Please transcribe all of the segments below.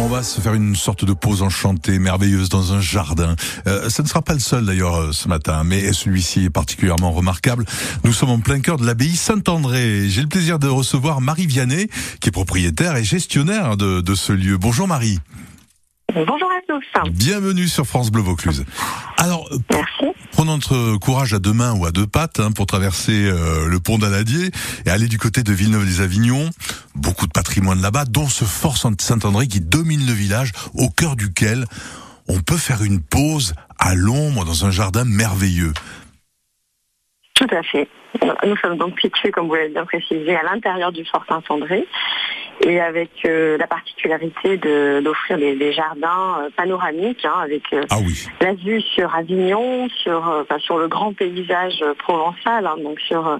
On va se faire une sorte de pause enchantée, merveilleuse dans un jardin. Euh, ça ne sera pas le seul d'ailleurs euh, ce matin, mais celui-ci est particulièrement remarquable. Nous sommes en plein cœur de l'abbaye Saint-André. J'ai le plaisir de recevoir Marie Vianney, qui est propriétaire et gestionnaire de, de ce lieu. Bonjour Marie. Bonjour à tous. Bienvenue sur France Bleu Vaucluse. Alors, Merci. prenons notre courage à deux mains ou à deux pattes hein, pour traverser euh, le pont d'Aladier et aller du côté de Villeneuve-les-Avignon. Beaucoup de patrimoine là-bas, dont ce fort Saint-André qui domine le village, au cœur duquel on peut faire une pause à l'ombre dans un jardin merveilleux. Tout à fait. Nous sommes donc situés, comme vous l'avez bien précisé, à l'intérieur du Fort Saint-André et avec euh, la particularité de- d'offrir des, des jardins euh, panoramiques hein, avec euh, Ah oui, la vue sur Avignon, sur, enfin, sur le grand paysage provençal, hein, donc sur,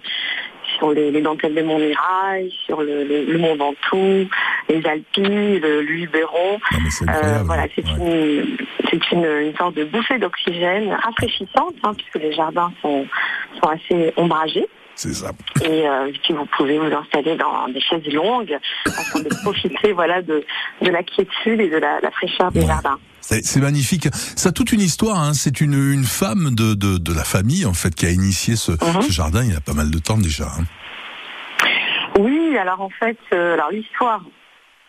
sur les, les dentelles des Montmirail, sur le, le- le Mont Ventoux, les Alpilles, le Luberon. c'est Euh, voilà, c'est Ouais. une, c'est une, une sorte de bouffée d'oxygène rafraîchissante, hein, puisque les jardins sont, sont assez ombragés. C'est ça. Et euh, puis vous pouvez vous installer dans des chaises longues afin de profiter voilà, de, de la quiétude et de la, la fraîcheur des Ouais. jardins. C'est magnifique. Ça a toute une histoire. Hein. C'est une, une femme de, de, de la famille en fait qui a initié ce, Mhm. ce jardin. Il y a pas mal de temps déjà. hein. Oui, alors en fait, euh, alors l'histoire.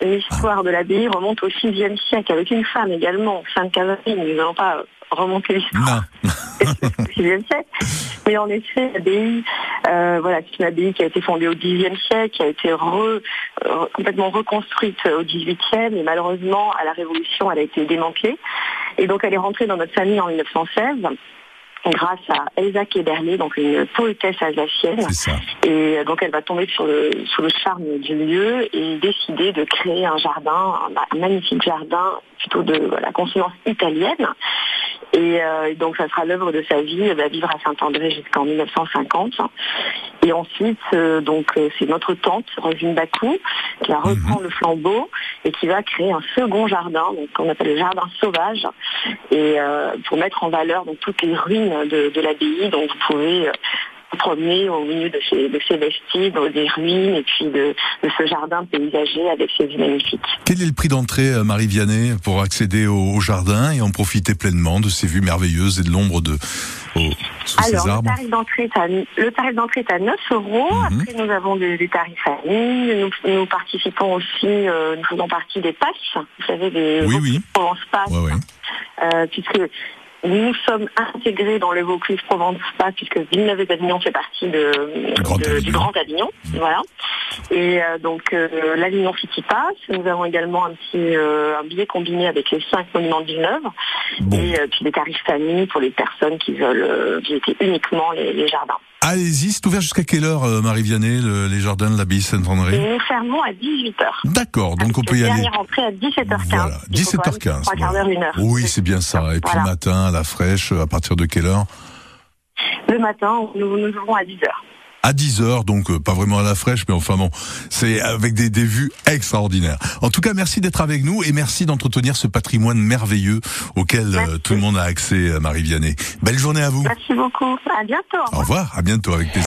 L'histoire de l'abbaye remonte au 6e siècle avec une femme également, Sainte Catherine. Nous n'allons pas remonter l'histoire. Mais en effet, l'abbaye, euh, voilà, c'est une abbaye qui a été fondée au Xe siècle, qui a été re- euh, complètement reconstruite au XVIIIe, et malheureusement, à la Révolution, elle a été démantelée. Et donc, elle est rentrée dans notre famille en 1916 grâce à Elsa Kéberlé, donc une poétesse alsacienne. Et euh, donc elle va tomber sur le, sous le charme du lieu et décider de créer un jardin, un, un magnifique jardin plutôt de la consonance italienne. Et euh, donc ça sera l'œuvre de sa vie, elle va vivre à Saint-André jusqu'en 1950. Et ensuite, euh, donc euh, c'est notre tante, Rosine Bacou, qui va reprendre le flambeau et qui va créer un second jardin, donc qu'on appelle le jardin sauvage, et euh, pour mettre en valeur donc toutes les ruines de, de l'abbaye. Donc vous pouvez promener au milieu de ces, de ces vestiges, dans des ruines et puis de, de ce jardin paysager avec ses vues magnifiques. Quel est le prix d'entrée, euh, Marie Vianney, pour accéder au, au jardin et en profiter pleinement de ces vues merveilleuses et de l'ombre de sous Alors, ces le arbres? tarif d'entrée est à, le tarif d'entrée est à 9 euros. Mhm. Après, nous avons des, des tarifs famille. Nous, nous participons aussi, euh, nous faisons partie des passes. Vous savez, des Oui, oui. Provence Pass. Ouais, ouais. euh, puisque nous sommes intégrés dans le Vaucluse Provence Pass, puisque Villeneuve et Avignon fait partie de, Du Grand de- Avignon. du Grand Avignon. Voilà. Et euh, donc, euh, l'Avignon City Pass. Nous avons également un petit euh, un billet combiné avec les cinq monuments de Villeneuve. Bon, Et euh, puis des tarifs famille pour les personnes qui veulent euh, visiter uniquement les, les jardins. Allez-y. C'est ouvert jusqu'à quelle heure, euh, Marie Vianney, le- les jardins de l'abbaye Et Saint-André nous fermons à 18h. D'accord, donc on peut y aller. Dernière entrée à 17h15. Voilà, Il faut quand même 17h15. Trois quarts d'heure, une heure. Oui, c'est bien ça. Et puis Voilà. le matin, à la fraîche, à partir de quelle heure? Le matin, nous, nous ouvrons à 10h. À 10 heures, donc euh, pas vraiment à la fraîche, mais enfin bon, c'est avec des, des vues extraordinaires. En tout cas, merci d'être avec nous et merci d'entretenir ce patrimoine merveilleux auquel euh, tout le monde a accès, euh, Marie Vianney. Belle journée à vous. Merci beaucoup. À bientôt. Au revoir. Au revoir, à bientôt avec plaisir.